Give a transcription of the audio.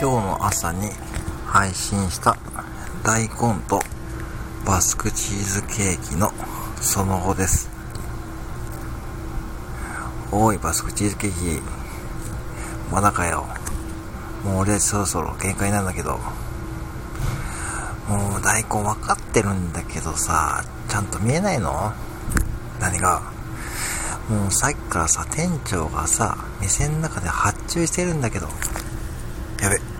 今日の朝に配信した大根とバスクチーズケーキのその後です。おいバスクチーズケーキ。まだかよ。もう俺そろそろ限界なんだけど。もう大根分かってるんだけどさちゃんと見えないの？何が？もうさっきからさ店長がさ店の中で発注してるんだけど。やべ